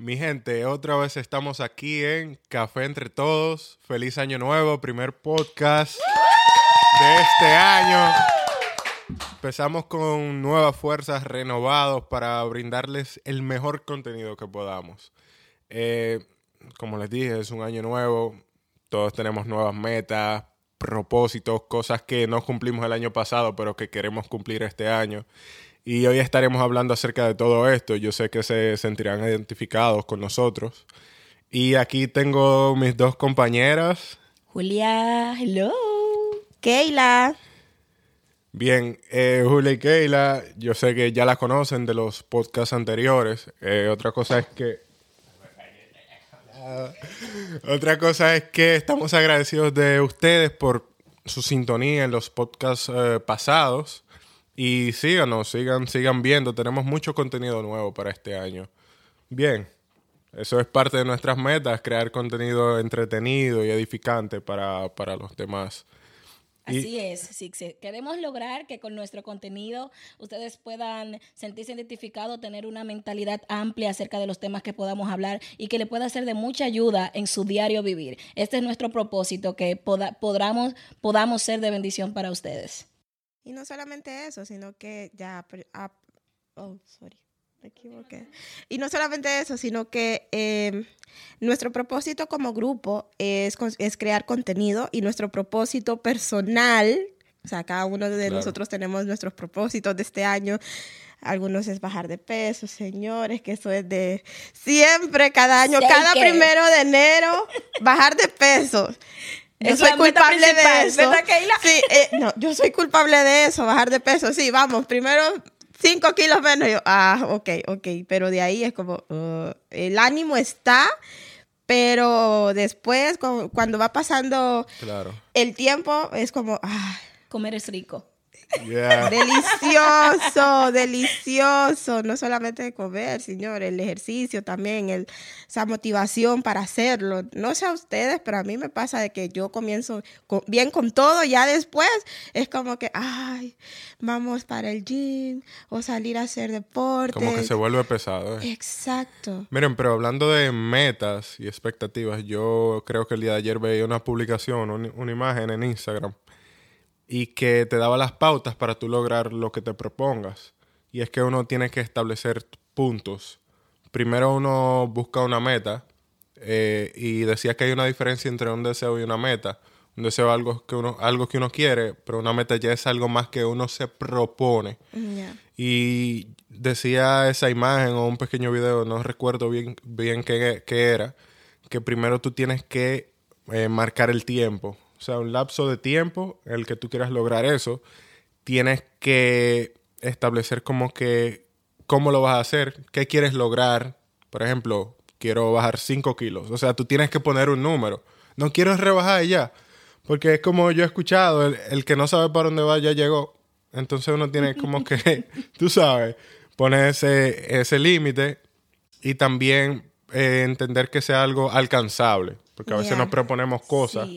Mi gente, otra vez estamos aquí en Café Entre Todos. Feliz Año Nuevo, primer podcast de este año. Empezamos con nuevas fuerzas, renovados para brindarles el mejor contenido que podamos. Eh, como les dije, es un año nuevo. Todos tenemos nuevas metas, propósitos, cosas que no cumplimos el año pasado, pero que queremos cumplir este año. Y hoy estaremos hablando acerca de todo esto. Yo sé que se sentirán identificados con nosotros. Y aquí tengo mis dos compañeras. Julia, hello. Keila. Bien, eh, Julia y Keila, yo sé que ya la conocen de los podcasts anteriores. Eh, otra cosa es que... Otra cosa es que estamos agradecidos de ustedes por su sintonía en los podcasts eh, pasados. Y síganos, sigan, sigan viendo. Tenemos mucho contenido nuevo para este año. Bien, eso es parte de nuestras metas, crear contenido entretenido y edificante para, para los demás. Así es, sí, queremos lograr que con nuestro contenido ustedes puedan sentirse identificados, tener una mentalidad amplia acerca de los temas que podamos hablar y que le pueda ser de mucha ayuda en su diario vivir. Este es nuestro propósito, que podamos, podamos ser de bendición para ustedes. Y no solamente eso, sino que ya... oh, sorry, me equivoqué. Y no solamente eso, sino que em, nuestro propósito como grupo es, es crear contenido y nuestro propósito personal, o sea, cada uno de nosotros tenemos nuestros propósitos de este año. Algunos es bajar de peso, señores, que eso es de siempre, cada año, cada primero de enero, bajar de peso. Yo soy culpable de eso. Sí, eh, no, yo soy culpable de eso, bajar de peso. Sí, vamos, primero cinco kilos menos. Yo, ah, ok, ok. Pero de ahí es como, uh, el ánimo está, pero después, cuando va pasando el tiempo, es como, ah. Comer es rico. Delicioso, delicioso. No solamente comer, señor, el ejercicio también, el, esa motivación para hacerlo. No sé a ustedes, pero a mí me pasa de que yo comienzo bien con todo, ya después es como que, ay, vamos para el gym o salir a hacer deporte. Como que se vuelve pesado. ¿eh? Exacto. Miren, pero hablando de metas y expectativas, yo creo que el día de ayer veía una publicación, una imagen en Instagram y que te daba las pautas para tú lograr lo que te propongas. Y es que uno tiene que establecer puntos. Primero uno busca una meta eh, y decía que hay una diferencia entre un deseo y una meta. Un deseo es algo que uno, algo que uno quiere, pero una meta ya es algo más que uno se propone. Y decía esa imagen o un pequeño video, no recuerdo bien, bien qué, era, que primero tú tienes que eh, marcar el tiempo o sea, un lapso de tiempo en el que tú quieras lograr eso, tienes que establecer como que cómo lo vas a hacer, qué quieres lograr. Por ejemplo, quiero bajar 5 kilos. O sea, tú tienes que poner un número. No quiero rebajar ya. Porque es como yo he escuchado, el, que no sabe para dónde va ya llegó. Entonces uno tiene como que, tú sabes, poner ese, ese límite y también eh, entender que sea algo alcanzable. Porque a veces nos proponemos cosas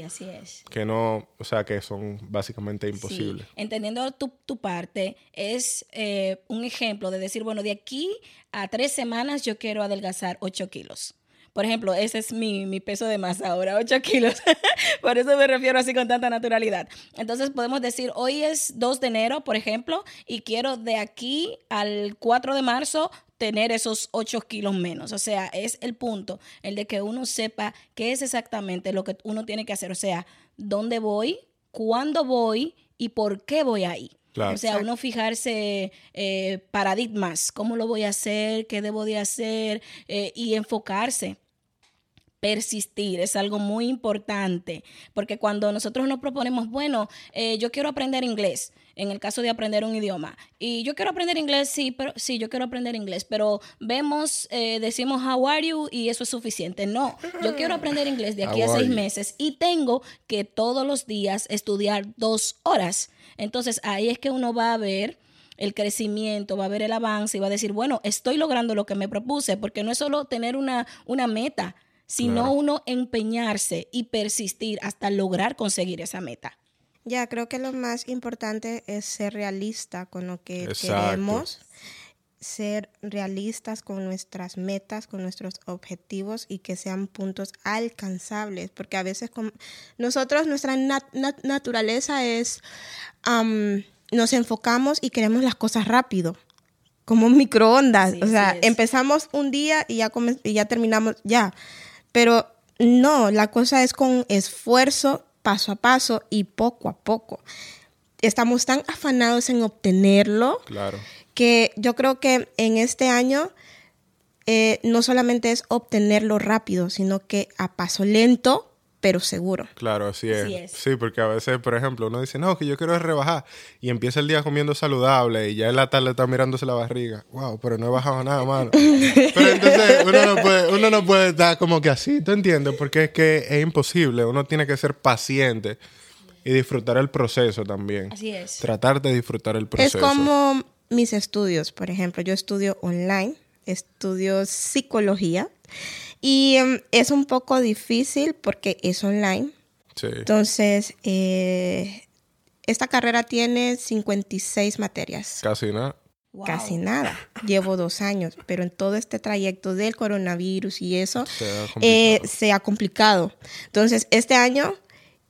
que no, o sea, que son básicamente imposibles. Entendiendo tu, tu, parte, es eh, un ejemplo de decir, bueno, de aquí a tres semanas yo quiero adelgazar 8 kilos. Por ejemplo, ese es mi, mi peso de masa ahora, 8 kilos. por eso me refiero así con tanta naturalidad. Entonces podemos decir, hoy es 2 de enero, por ejemplo, y quiero de aquí al 4 de marzo tener esos 8 kilos menos. O sea, es el punto, el de que uno sepa qué es exactamente lo que uno tiene que hacer. O sea, dónde voy, cuándo voy y por qué voy ahí. O sea, uno fijarse eh, paradigmas, cómo lo voy a hacer, qué debo de hacer eh, y enfocarse persistir es algo muy importante, porque cuando nosotros nos proponemos, bueno, eh, yo quiero aprender inglés, en el caso de aprender un idioma, y yo quiero aprender inglés, sí, pero sí, yo quiero aprender inglés, pero vemos, eh, decimos how are you y eso es suficiente. No, yo quiero aprender inglés de aquí a seis meses y tengo que todos los días estudiar dos horas. Entonces ahí es que uno va a ver el crecimiento, va a ver el avance y va a decir, bueno, estoy logrando lo que me propuse, porque no es solo tener una, una meta, sino uno empeñarse y persistir hasta lograr conseguir esa meta. Ya, creo que lo más importante es ser realista con lo que queremos ser realistas con nuestras metas, con nuestros objetivos y que sean puntos alcanzables, porque a veces con nosotros nuestra naturaleza es nos enfocamos y queremos las cosas rápido, como microondas, o sea, empezamos un día y ya, y ya terminamos ya, pero no, la cosa es con esfuerzo, paso a paso y poco a poco. Estamos tan afanados en obtenerlo. Claro que yo creo que en este año eh, no solamente es obtenerlo rápido, sino que a paso lento, pero seguro. Claro, así es. Sí, porque a veces, por ejemplo, uno dice, no, que yo quiero rebajar, y empieza el día comiendo saludable, y ya en la tarde está mirándose la barriga. Wow, pero no he bajado nada, mano. pero entonces uno no, puede, uno no puede estar como que así, ¿tú entiendes? Porque es que es imposible, uno tiene que ser paciente y disfrutar el proceso también. Así es. Tratar de disfrutar el proceso. Es como mis estudios, por ejemplo, yo estudio online, estudio psicología y em, es un poco difícil porque es online. Sí. Entonces, eh, esta carrera tiene 56 materias. Casi nada. Casi nada. Llevo dos años, pero en todo este trayecto del coronavirus y eso eh, se ha complicado. Entonces, este año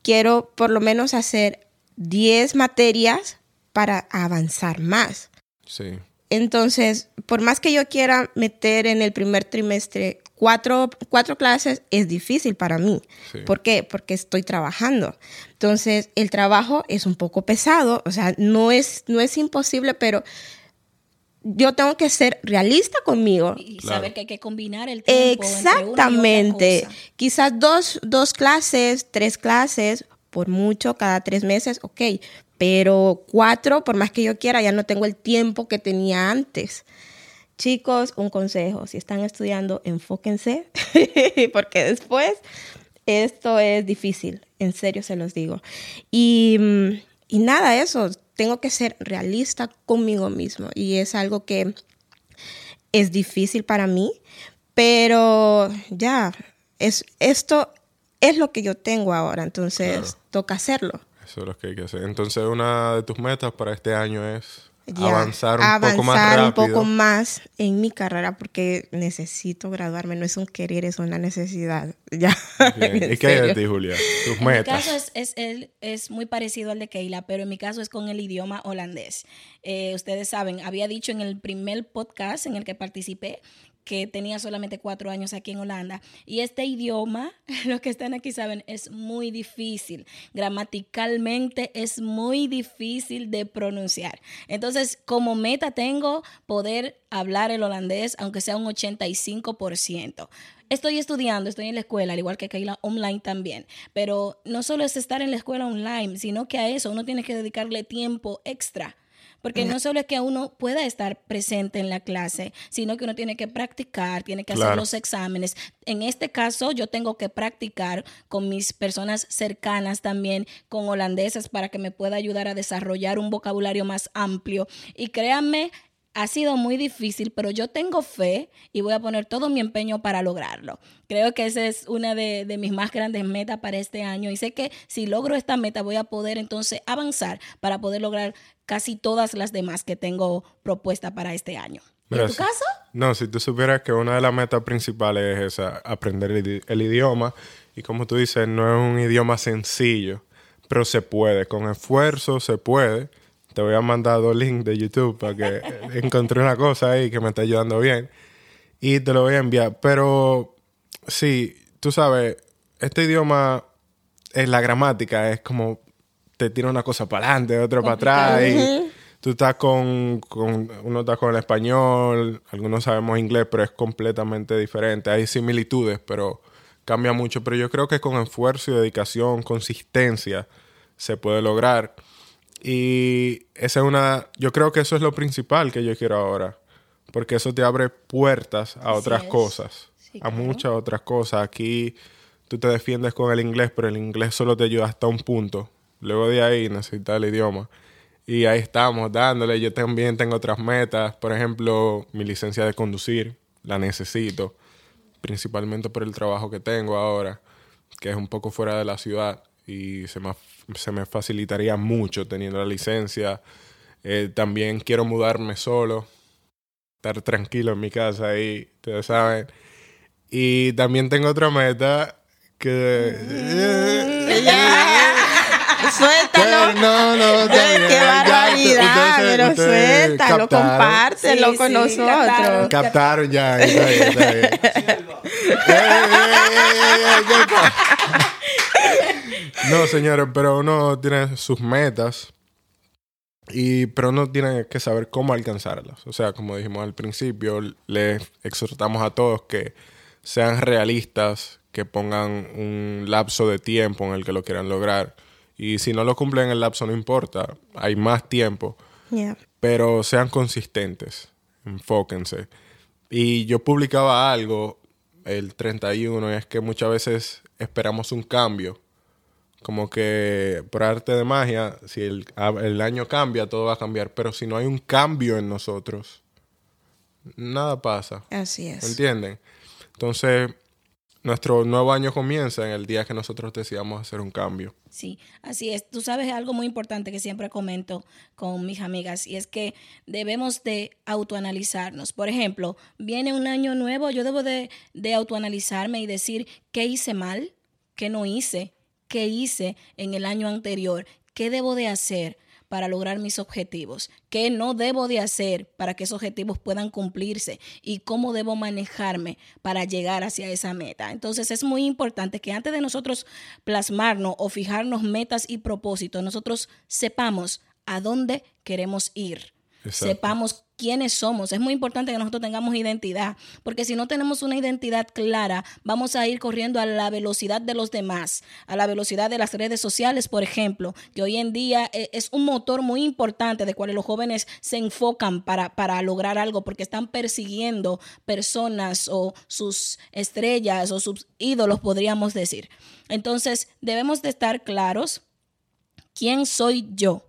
quiero por lo menos hacer 10 materias para avanzar más. Sí. Entonces, por más que yo quiera meter en el primer trimestre cuatro, cuatro clases, es difícil para mí. ¿Por qué? Porque estoy trabajando. Entonces, el trabajo es un poco pesado, o sea, no es, no es imposible, pero yo tengo que ser realista conmigo. Y saber que hay que combinar el tiempo. Exactamente. Quizás dos, dos clases, tres clases, por mucho, cada tres meses, ok, pero cuatro, por más que yo quiera, ya no tengo el tiempo que tenía antes. Chicos, un consejo, si están estudiando, enfóquense, porque después esto es difícil, en serio se los digo. Y, y nada, eso, tengo que ser realista conmigo mismo y es algo que es difícil para mí, pero ya, es, esto es lo que yo tengo ahora, entonces toca hacerlo. Eso es lo que hay que hacer. Entonces, una de tus metas para este año es avanzar un poco más rápido. un poco más en mi carrera porque necesito graduarme. No es un querer, es una necesidad. Ya. ¿Y qué hay de ti, Julia? Tus metas. Mi caso es, es, es, muy parecido al de Keila, pero en mi caso es con el idioma holandés. Eh, ustedes saben, había dicho en el primer podcast en el que participé que tenía solamente cuatro años aquí en Holanda. Y este idioma, los que están aquí saben, es muy difícil. Gramaticalmente es muy difícil de pronunciar. Entonces, como meta tengo poder hablar el holandés, aunque sea un 85%. Estoy estudiando, estoy en la escuela, al igual que Kaila online también. Pero no solo es estar en la escuela online, sino que a eso uno tiene que dedicarle tiempo extra porque no solo es que uno pueda estar presente en la clase, sino que uno tiene que practicar, tiene que hacer los exámenes. En este caso, yo tengo que practicar con mis personas cercanas también, con holandesas, para que me pueda ayudar a desarrollar un vocabulario más amplio. Y créanme, ha sido muy difícil, pero yo tengo fe y voy a poner todo mi empeño para lograrlo. Creo que esa es una de, mis más grandes metas para este año y sé que si logro esta meta voy a poder entonces avanzar para poder lograr casi todas las demás que tengo propuesta para este año. ¿En tu caso? No, si tú supieras que una de las metas principales es esa, aprender el idioma y como tú dices, no es un idioma sencillo, pero se puede, con esfuerzo se puede te voy a mandar dos links de YouTube para que encontré una cosa ahí que me está ayudando bien. Y te lo voy a enviar. Pero sí, tú sabes, este idioma, es la gramática, es como te tira una cosa para adelante, otra para atrás. Y tú estás con, con, uno está con el español, algunos sabemos inglés, pero es completamente diferente. Hay similitudes, pero cambia mucho. Pero yo creo que con esfuerzo y dedicación, consistencia, se puede lograr. Y esa es una, yo creo que eso es lo principal que yo quiero ahora, porque eso te abre puertas a otras cosas, a muchas otras cosas. Aquí tú te defiendes con el inglés, pero el inglés solo te ayuda hasta un punto. Luego de ahí necesitas el idioma. Y ahí estamos dándole. Yo también tengo otras metas. Por ejemplo, mi licencia de conducir. La necesito. Principalmente por el trabajo que tengo ahora. Que es un poco fuera de la ciudad. Y se me se me facilitaría mucho teniendo la licencia. Eh, también quiero mudarme solo. estar tranquilo en mi casa ahí, ustedes saben. Y también tengo otra meta que... Suéltalo. no, no, Qué ya, barbaridad, ustedes- pero ustedes suéltalo, captaron. compártelo Sí, con sí, nosotros. captaron. Captaron ya, está bien, está bien. No, señores, pero uno tiene sus metas y pero uno tiene que saber cómo alcanzarlas. O sea, como dijimos al principio, les exhortamos a todos que sean realistas, que pongan un lapso de tiempo en el que lo quieran lograr. Y si no lo cumplen en el lapso, no importa, hay más tiempo Yeah. pero sean consistentes, enfóquense. Y yo publicaba algo el 31 y es que muchas veces esperamos un cambio. Como que por arte de magia, si el, el año cambia, todo va a cambiar. Pero si no hay un cambio en nosotros, nada pasa. Así es. ¿Entienden? Entonces, nuestro nuevo año comienza en el día que nosotros decidamos hacer un cambio. Sí, así es. Tú sabes algo muy importante que siempre comento con mis amigas y es que debemos de autoanalizarnos. Por ejemplo, viene un año nuevo, yo debo de, de autoanalizarme y decir qué hice mal, qué no hice, qué hice en el año anterior, qué debo de hacer para lograr mis objetivos, qué no debo de hacer para que esos objetivos puedan cumplirse y cómo debo manejarme para llegar hacia esa meta. Entonces es muy importante que antes de nosotros plasmarnos o fijarnos metas y propósitos, nosotros sepamos a dónde queremos ir. Sepamos quiénes somos. Es muy importante que nosotros tengamos identidad, porque si no tenemos una identidad clara, vamos a ir corriendo a la velocidad de los demás, a la velocidad de las redes sociales, por ejemplo, que hoy en día eh, es un motor muy importante de cual los jóvenes se enfocan para, para lograr algo, porque están persiguiendo personas o sus estrellas o sus ídolos, podríamos decir. Entonces, debemos de estar claros quién soy yo,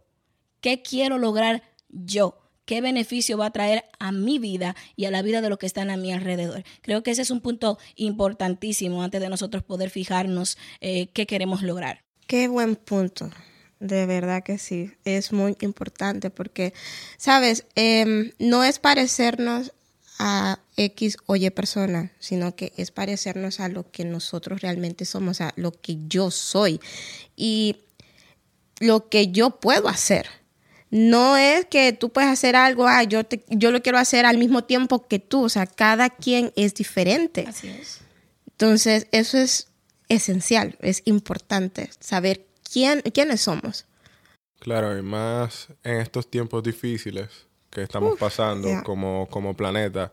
qué quiero lograr yo qué beneficio va a traer a mi vida y a la vida de los que están a mi alrededor. Creo que ese es un punto importantísimo antes de nosotros poder fijarnos eh, qué queremos lograr. Qué buen punto. De verdad que sí. Es muy importante porque, sabes, Em, no es parecernos a X o Y persona, sino que es parecernos a lo que nosotros realmente somos, a lo que yo soy y lo que yo puedo hacer. No es que tú puedes hacer algo, ah, yo, te- yo lo quiero hacer al mismo tiempo que tú, o sea, cada quien es diferente. Así es. Entonces, eso es esencial, es importante saber quién, quiénes somos. Claro, y más en estos tiempos difíciles que estamos pasando como, como planeta,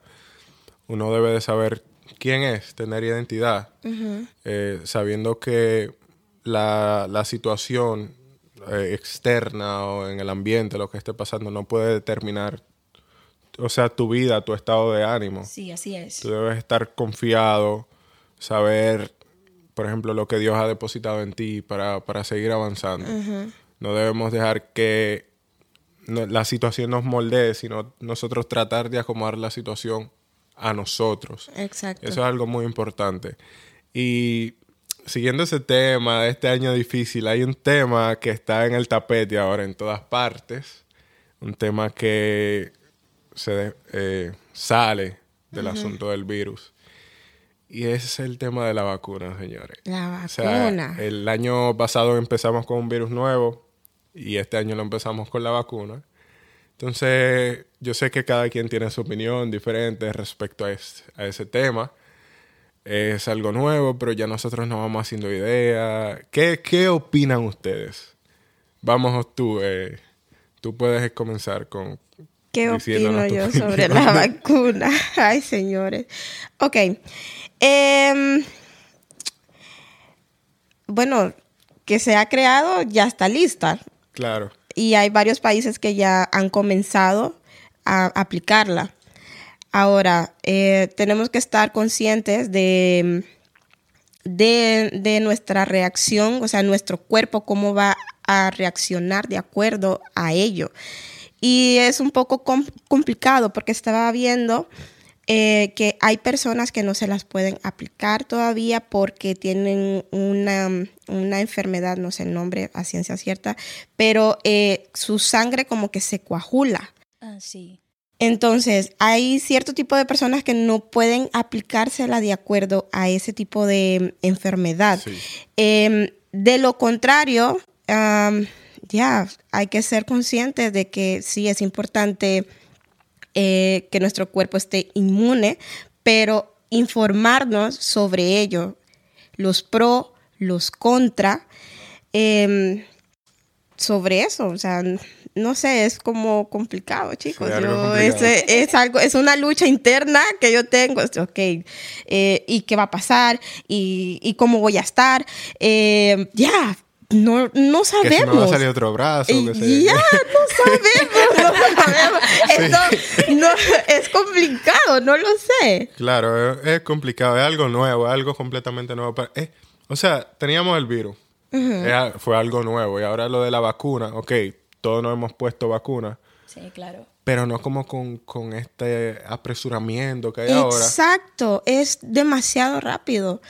uno debe de saber quién es, tener identidad, eh, sabiendo que la, la situación eh, externa o en el ambiente, lo que esté pasando, no puede determinar, o sea, tu vida, tu estado de ánimo. Sí, así es. Tú debes estar confiado, saber, por ejemplo, lo que Dios ha depositado en ti para, para seguir avanzando. No debemos dejar que no- la situación nos moldee, sino nosotros tratar de acomodar la situación a nosotros. Exacto. Eso es algo muy importante. Y siguiendo ese tema de este año difícil, hay un tema que está en el tapete ahora en todas partes. Un tema que se eh, sale del asunto del virus. Y ese es el tema de la vacuna, señores. La O sea, vacuna. el año pasado empezamos con un virus nuevo y este año lo empezamos con la vacuna. Entonces, yo sé que cada quien tiene su opinión diferente respecto a, es- a ese tema. Es algo nuevo, pero ya nosotros nos vamos haciendo idea. ¿Qué, qué opinan ustedes? Vamos tú, eh, tú puedes comenzar con... ¿Qué opino yo sobre la vacuna? Ay, señores. Ok. Em, bueno, que se ha creado, ya está lista. Claro, Y hay varios países que ya han comenzado a aplicarla. Ahora, eh, tenemos que estar conscientes de, de, nuestra reacción, o sea, nuestro cuerpo, cómo va a reaccionar de acuerdo a ello. Y es un poco com- complicado porque estaba viendo eh, que hay personas que no se las pueden aplicar todavía porque tienen una, una enfermedad, no sé el nombre a ciencia cierta, pero eh, su sangre como que se coagula. Ah, sí. Entonces, hay cierto tipo de personas que no pueden aplicársela de acuerdo a ese tipo de enfermedad. Sí. Em, de lo contrario, ya hay que ser conscientes de que sí es importante eh, que nuestro cuerpo esté inmune, pero informarnos sobre ello, los pro, los contra, em, sobre eso, o sea, no sé, es como complicado, chicos. Sí, Yo- complicado. es, es algo, es una lucha interna que yo tengo. es, Ok, eh, ¿y qué va a pasar? ¿Y, y cómo voy a estar? Eh, ya, no, no Que si me va a sabemos. salir otro brazo, se- Ya, no sabemos, no sabemos. Esto no, es complicado, no lo sé. Claro, es, complicado, es algo nuevo, es algo completamente nuevo. Eh, o sea, teníamos el virus, Es a- fue algo nuevo. Y ahora lo de la vacuna, ok, todos nos hemos puesto vacuna, Sí, claro. pero no como con, con este apresuramiento que hay ahora. Exacto, es demasiado rápido.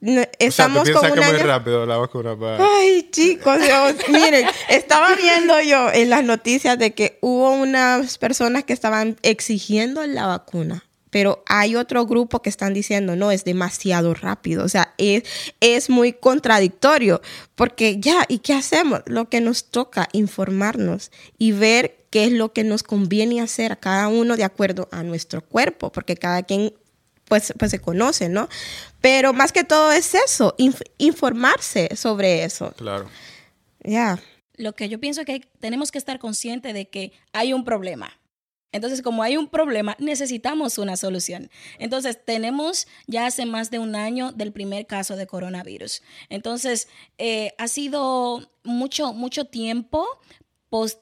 No- O sea, ¿tú Estamos piensas con que un es muy año- rápido la vacuna para... Ay, chicos, Dios, miren, estaba viendo yo en las noticias de que hubo unas personas que estaban exigiendo la vacuna, pero hay otro grupo que están diciendo, no, es demasiado rápido, o sea, es, es muy contradictorio, porque ya, ¿y qué hacemos? Lo que nos toca, informarnos y ver qué es lo que nos conviene hacer a cada uno de acuerdo a nuestro cuerpo, porque cada quien pues, pues se conoce, ¿no? Pero más que todo es eso, inf- informarse sobre eso. Claro. Ya. Lo que yo pienso es que tenemos que estar conscientes de que hay un problema. Entonces, como hay un problema, necesitamos una solución. Entonces, tenemos ya hace más de un año del primer caso de coronavirus. Entonces, eh, ha sido mucho, mucho tiempo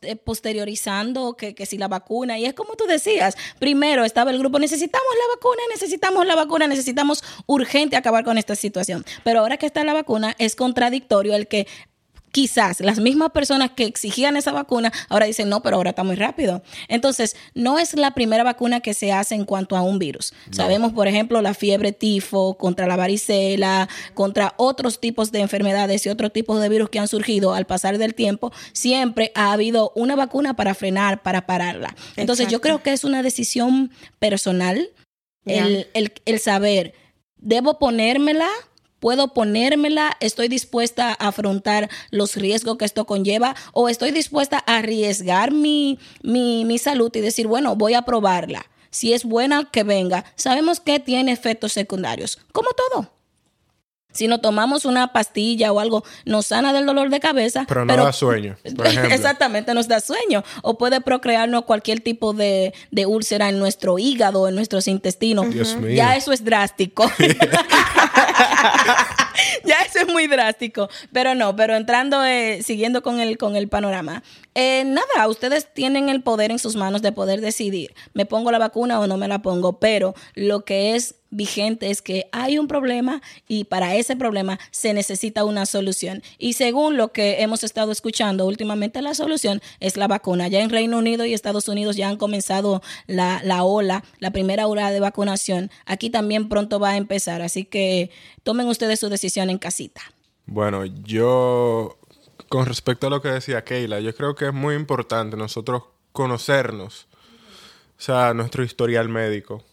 eh, posteriorizando que si la vacuna, y es como tú decías, primero estaba el grupo, necesitamos la vacuna, necesitamos la vacuna, necesitamos urgente acabar con esta situación. Pero ahora que está la vacuna, es contradictorio el que quizás las mismas personas que exigían esa vacuna ahora dicen, no, pero ahora está muy rápido. Entonces, no es la primera vacuna que se hace en cuanto a un virus. Sabemos, por ejemplo, la fiebre tifo, contra la varicela, contra otros tipos de enfermedades y otros tipos de virus que han surgido al pasar del tiempo, siempre ha habido una vacuna para frenar, para pararla. Entonces, yo creo que es una decisión personal el- el saber, ¿debo ponérmela? ¿Puedo ponérmela? ¿Estoy dispuesta a afrontar los riesgos que esto conlleva? ¿O estoy dispuesta a arriesgar mi, mi, mi salud y decir, bueno, voy a probarla? Si es buena, que venga. Sabemos que tiene efectos secundarios, como todo. Si no tomamos una pastilla o algo, nos sana del dolor de cabeza. Pero no da sueño, por. Exactamente, nos da sueño. O puede procrearnos cualquier tipo de, de úlcera en nuestro hígado, en nuestros intestinos. Dios mío. Ya eso es drástico. ya eso es muy drástico. Pero no, pero entrando, eh, siguiendo con el, con el panorama. Eh, nada, ustedes tienen el poder en sus manos de poder decidir, me pongo la vacuna o no me la pongo, pero lo que es vigente es que hay un problema y para ese problema se necesita una solución. Y según lo que hemos estado escuchando últimamente, la solución es la vacuna. Ya en Reino Unido y Estados Unidos ya han comenzado la, la ola, la primera ola de vacunación. Aquí también pronto va a empezar, así que tomen ustedes su decisión en casita. Bueno, yo, con respecto a lo que decía Keila, yo creo que es muy importante nosotros conocernos, o sea, nuestro historial médico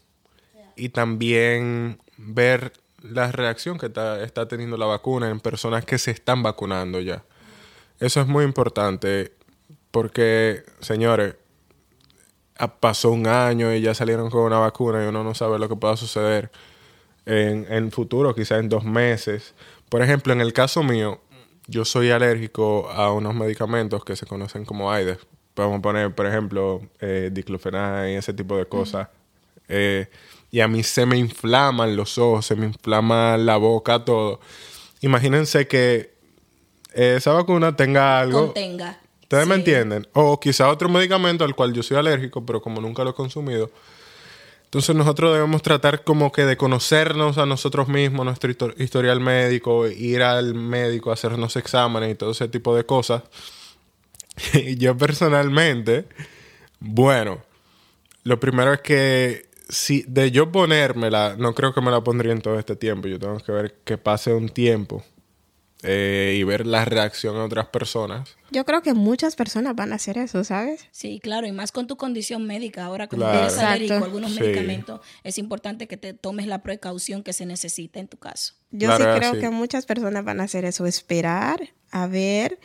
y también ver la reacción que está, está teniendo la vacuna en personas que se están vacunando ya. Eso es muy importante porque, señores, pasó un año y ya salieron con una vacuna y uno no sabe lo que pueda suceder en, en futuro, quizás en dos meses. Por ejemplo, en el caso mío, yo soy alérgico a unos medicamentos que se conocen como AIDS. Podemos poner, por ejemplo, eh, diclofenac y ese tipo de cosas. Eh, y a mí se me inflaman los ojos, se me inflama la boca, todo. Imagínense que esa vacuna tenga algo... Contenga. ¿Ustedes me entienden? O quizá otro medicamento al cual yo soy alérgico, pero como nunca lo he consumido. Entonces nosotros debemos tratar como que de conocernos a nosotros mismos, nuestro histo- historial médico, ir al médico, hacernos exámenes y todo ese tipo de cosas. Y yo personalmente, bueno, lo primero es que si de yo ponérmela, no creo que me la pondría en todo este tiempo. Yo tengo que ver que pase un tiempo eh, y ver la reacción de otras personas. Yo creo que muchas personas van a hacer eso, ¿sabes? Sí, claro, y más con tu condición médica. Ahora, como Claro. eres alérgico a Exacto. algunos Sí. medicamentos, es importante que te tomes la precaución que se necesita en tu caso. Yo Claro, sí creo así. que muchas personas van a hacer eso, esperar a ver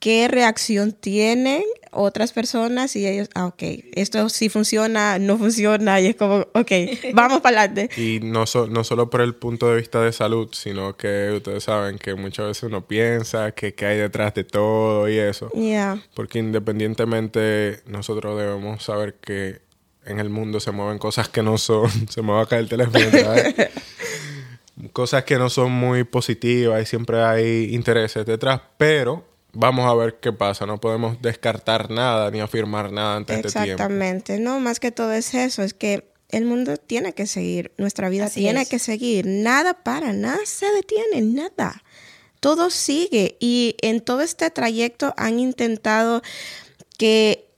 qué reacción tienen otras personas y ellos, ah, ok, esto sí funciona, no funciona y es como, ok, vamos para adelante. Y no, so- no solo por el punto de vista de salud, sino que ustedes saben que muchas veces uno piensa que, que hay detrás de todo y eso. Porque independientemente nosotros debemos saber que en el mundo se mueven cosas que no son, se me va a caer el teléfono, ¿sabes? cosas que no son muy positivas y siempre hay intereses detrás, pero vamos a ver qué pasa, no podemos descartar nada ni afirmar nada antes de este tiempo. exactamente. No, más que todo es eso, es que el mundo tiene que seguir, nuestra vida Así tiene es. que seguir, nada para, nada se detiene, nada. Todo sigue y en todo este trayecto han intentado que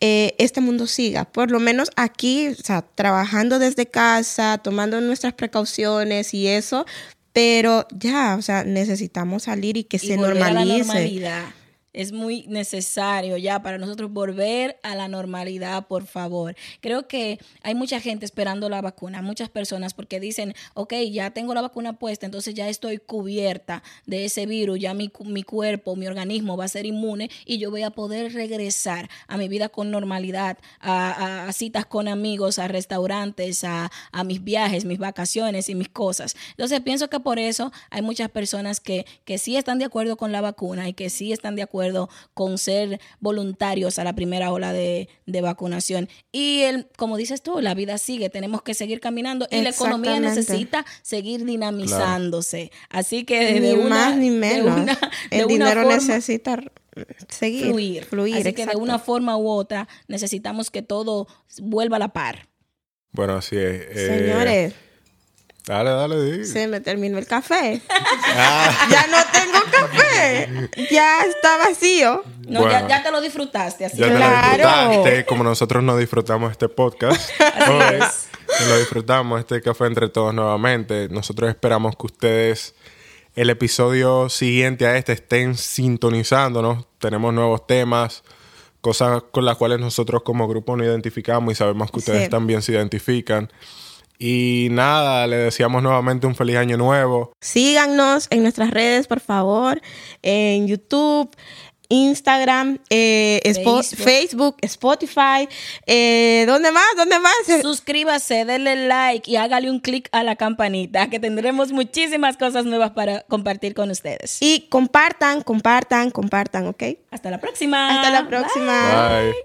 eh, este mundo siga. Por lo menos aquí, o sea, trabajando desde casa, tomando nuestras precauciones y eso, pero ya, o sea, necesitamos salir y que Y se volver a la normalice. normalidad. Es muy necesario ya para nosotros volver a la normalidad, por favor. Creo que hay mucha gente esperando la vacuna, muchas personas, porque dicen, ok, ya tengo la vacuna puesta, entonces ya estoy cubierta de ese virus, ya mi, mi cuerpo, mi organismo va a ser inmune y yo voy a poder regresar a mi vida con normalidad, a citas con amigos, a restaurantes, a, a mis viajes, mis vacaciones y mis cosas. Entonces pienso que por eso hay muchas personas que, que sí están de acuerdo con la vacuna y que sí están de acuerdo con ser voluntarios a la primera ola de, de vacunación. Y el, como dices tú, la vida sigue, tenemos que seguir caminando y la economía necesita seguir dinamizándose. Así que de Ni una, más ni de menos. una- de el una dinero forma- necesita seguir, fluir. fluir. Así que de una forma u otra necesitamos que todo vuelva a la par. Bueno, así es. eh, Señores, Dale, dale, di. se me terminó el café. Ah, ya no tengo café. Ya está vacío. No, Bueno. ya, ya te lo disfrutaste, así ya te Claro. lo disfrutaste, como nosotros no disfrutamos este podcast. hoy, es. que lo disfrutamos, este café entre todos nuevamente. Nosotros esperamos que ustedes el episodio siguiente a este estén sintonizándonos. Tenemos nuevos temas, cosas con las cuales nosotros como grupo nos identificamos y sabemos que ustedes Sí. también se identifican. Y nada, le deseamos nuevamente un feliz año nuevo. Síganos en nuestras redes, por favor. En YouTube, Instagram, eh. Facebook, Spotify. Eh, ¿Dónde más? ¿Dónde más? Suscríbase, denle like y hágale un clic a la campanita, que tendremos muchísimas cosas nuevas para compartir con ustedes. Y compartan, compartan, compartan, ¿ok? Hasta la próxima. Hasta la próxima. Bye.